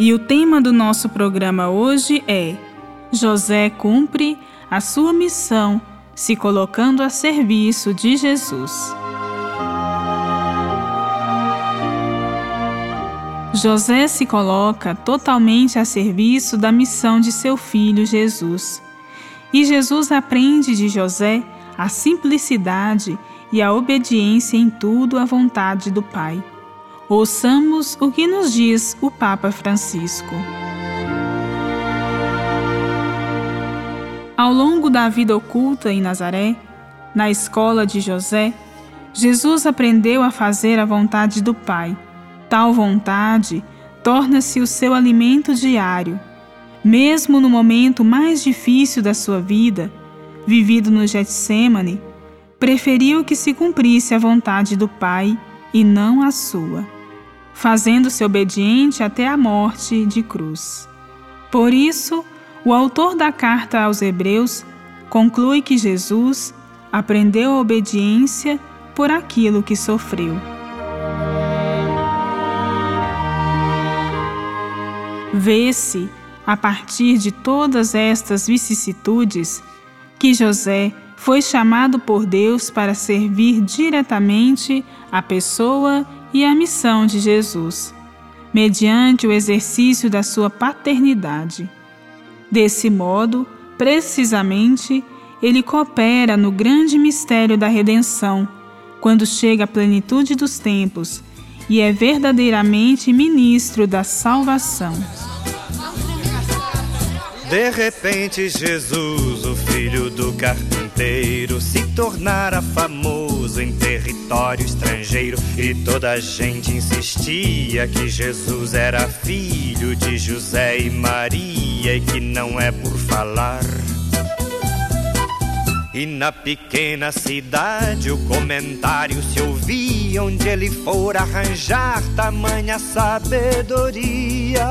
E o tema do nosso programa hoje é: José cumpre a sua missão se colocando a serviço de Jesus. José se coloca totalmente a serviço da missão de seu filho Jesus. E Jesus aprende de José a simplicidade e a obediência em tudo à vontade do Pai. Ouçamos o que nos diz o Papa Francisco. Ao longo da vida oculta em Nazaré, na escola de José, Jesus aprendeu a fazer a vontade do Pai. Tal vontade torna-se o seu alimento diário. Mesmo no momento mais difícil da sua vida, vivido no Getsemane, preferiu que se cumprisse a vontade do Pai e não a sua fazendo-se obediente até a morte de cruz. Por isso, o autor da carta aos Hebreus conclui que Jesus aprendeu a obediência por aquilo que sofreu. Vê-se, a partir de todas estas vicissitudes, que José foi chamado por Deus para servir diretamente a pessoa e a missão de Jesus, mediante o exercício da sua paternidade. Desse modo, precisamente, ele coopera no grande mistério da redenção, quando chega à plenitude dos tempos e é verdadeiramente ministro da salvação. De repente, Jesus, o filho do carpinteiro, se tornara famoso em território estrangeiro. E toda a gente insistia que Jesus era filho de José e Maria e que não é por falar. E na pequena cidade o comentário se ouvia onde ele for arranjar tamanha sabedoria.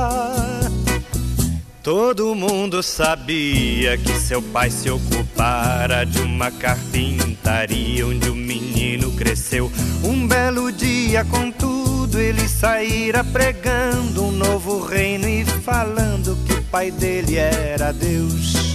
Todo mundo sabia que seu pai se ocupara de uma carpintaria onde o menino cresceu. Um belo dia, contudo, ele saíra pregando um novo reino e falando que o pai dele era Deus.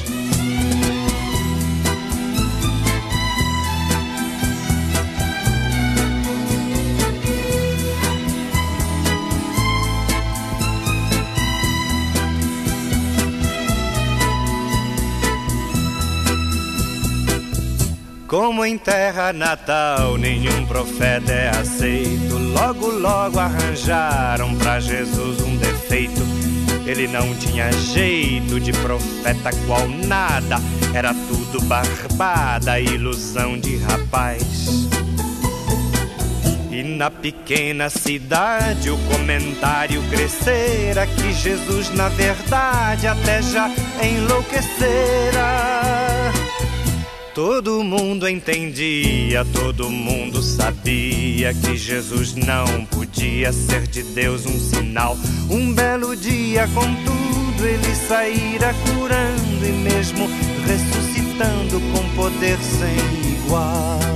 Como em terra natal nenhum profeta é aceito, logo logo arranjaram para Jesus um defeito. Ele não tinha jeito de profeta qual nada, era tudo barbada, ilusão de rapaz. E na pequena cidade o comentário crescera que Jesus na verdade até já enlouquecera. Todo mundo entendia, todo mundo sabia que Jesus não podia ser de Deus um sinal. Um belo dia, contudo, ele saíra curando e mesmo ressuscitando com poder sem igual.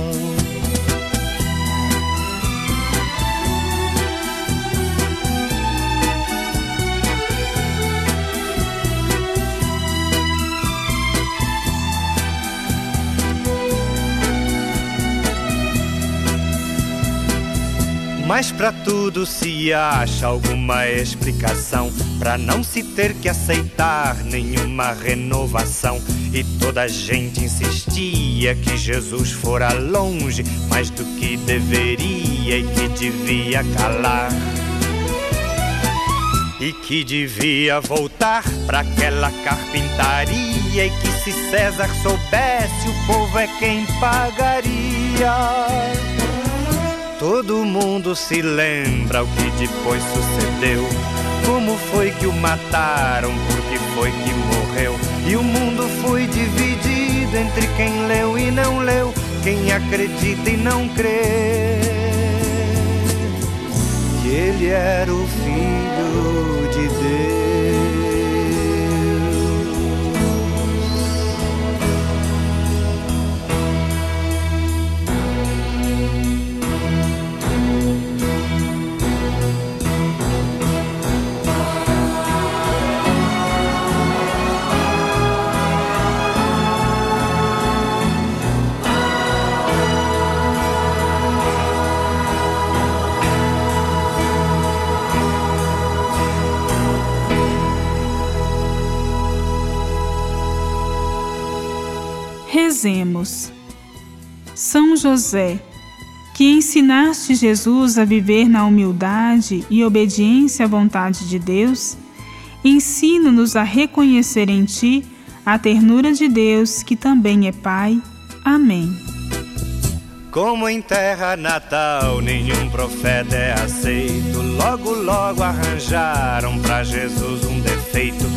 Mas para tudo se acha alguma explicação para não se ter que aceitar nenhuma renovação. E toda a gente insistia que Jesus fora longe mais do que deveria e que devia calar. E que devia voltar para aquela carpintaria e que se César soubesse o povo é quem pagaria. Todo mundo se lembra o que depois sucedeu. Como foi que o mataram? Porque foi que morreu. E o mundo foi dividido entre quem leu e não leu, quem acredita e não crê. Que ele era o filho de Deus. Rezemos. São José, que ensinaste Jesus a viver na humildade e obediência à vontade de Deus, ensina-nos a reconhecer em Ti a ternura de Deus, que também é Pai. Amém. Como em terra natal nenhum profeta é aceito, logo, logo arranjaram para Jesus um defeito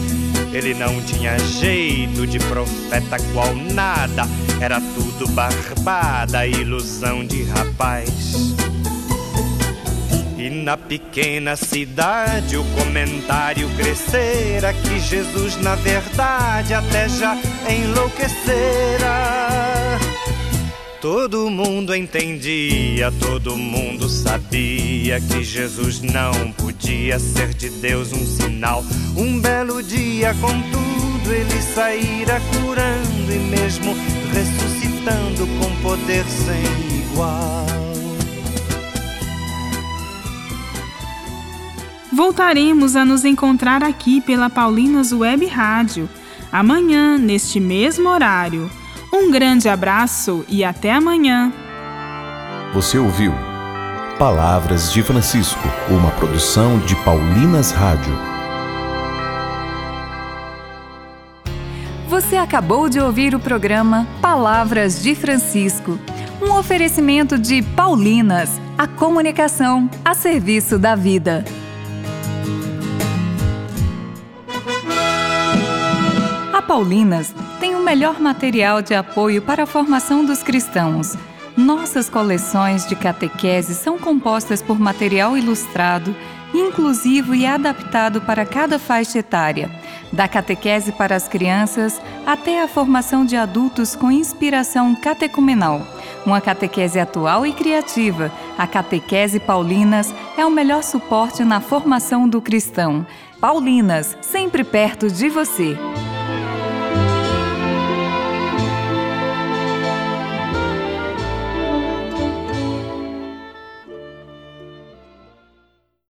ele não tinha jeito de profeta qual nada, era tudo barbada, ilusão de rapaz. E na pequena cidade o comentário crescera que Jesus na verdade até já enlouquecera. Todo mundo entendia, todo mundo sabia que Jesus não podia ser de Deus um sinal. Um belo dia, contudo, ele saíra curando e mesmo ressuscitando com poder sem igual. Voltaremos a nos encontrar aqui pela Paulinas Web Rádio, amanhã, neste mesmo horário. Um grande abraço e até amanhã. Você ouviu Palavras de Francisco, uma produção de Paulinas Rádio. Você acabou de ouvir o programa Palavras de Francisco, um oferecimento de Paulinas, a comunicação a serviço da vida. A Paulinas tem o melhor material de apoio para a formação dos cristãos. Nossas coleções de catequese são compostas por material ilustrado, inclusivo e adaptado para cada faixa etária, da catequese para as crianças até a formação de adultos com inspiração catecumenal. Uma catequese atual e criativa, a Catequese Paulinas é o melhor suporte na formação do cristão. Paulinas, sempre perto de você.